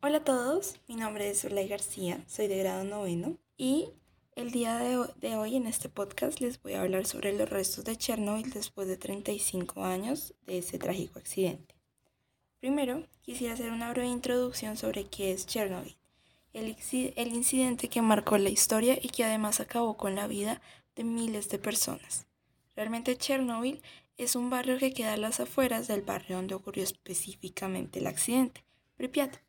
Hola a todos, mi nombre es Zulay García, soy de grado noveno y el día de hoy, en este podcast les voy a hablar sobre los restos de Chernobyl después de 35 años de ese trágico accidente. Primero, quisiera hacer una breve introducción sobre qué es Chernobyl, el, el incidente que marcó la historia y que además acabó con la vida de miles de personas. Realmente Chernobyl es un barrio que queda a las afueras del barrio donde ocurrió específicamente el accidente, Pripyat.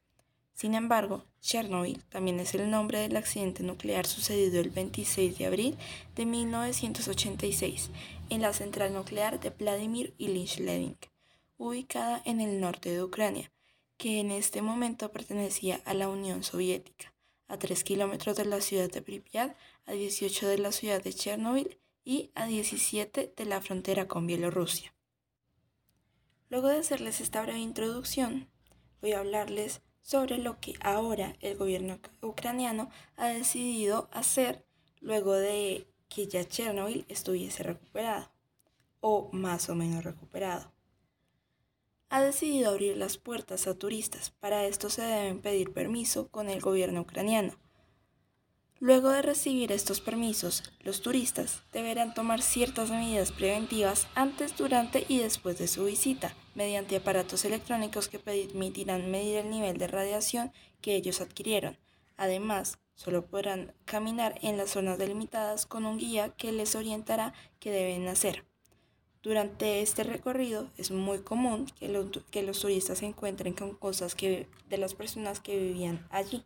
Sin embargo, Chernobyl también es el nombre del accidente nuclear sucedido el 26 de abril de 1986 en la central nuclear de Vladimir Ilyich ubicada en el norte de Ucrania, que en este momento pertenecía a la Unión Soviética, a 3 kilómetros de la ciudad de Pripyat, a 18 de la ciudad de Chernobyl y a 17 de la frontera con Bielorrusia. Luego de hacerles esta breve introducción, voy a hablarles sobre lo que ahora el gobierno ucraniano ha decidido hacer luego de que ya Chernobyl estuviese recuperado, o más o menos recuperado. Ha decidido abrir las puertas a turistas. Para esto se deben pedir permiso con el gobierno ucraniano Luego de recibir estos permisos, los turistas deberán tomar ciertas medidas preventivas antes, durante y después de su visita, mediante aparatos electrónicos que permitirán medir el nivel de radiación que ellos adquirieron. Además, solo podrán caminar en las zonas delimitadas con un guía que les orientará qué deben hacer. Durante este recorrido es muy común que, los turistas se encuentren con cosas que, de las personas que vivían allí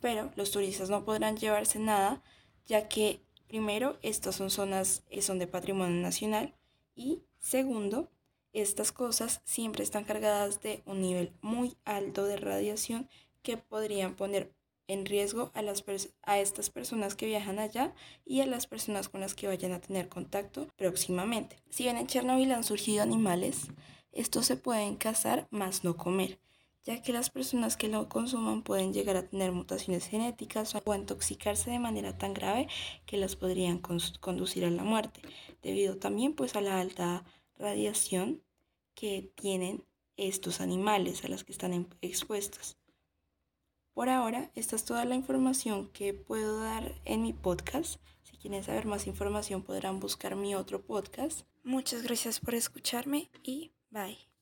pero los turistas no podrán llevarse nada, ya que primero, estas son zonas, eh, son de patrimonio nacional y segundo, estas cosas siempre están cargadas de un nivel muy alto de radiación que podrían poner en riesgo a, las a estas personas que viajan allá y a las personas con las que vayan a tener contacto próximamente. Si bien en Chernobyl han surgido animales, estos se pueden cazar, más no comer ya que las personas que lo consuman pueden llegar a tener mutaciones genéticas o intoxicarse de manera tan grave que las podrían conducir a la muerte, debido también pues a la alta radiación que tienen estos animales a las que están expuestos. Por ahora, esta es toda la información que puedo dar en mi podcast. Si quieren saber más información podrán buscar mi otro podcast. Muchas gracias por escucharme y bye.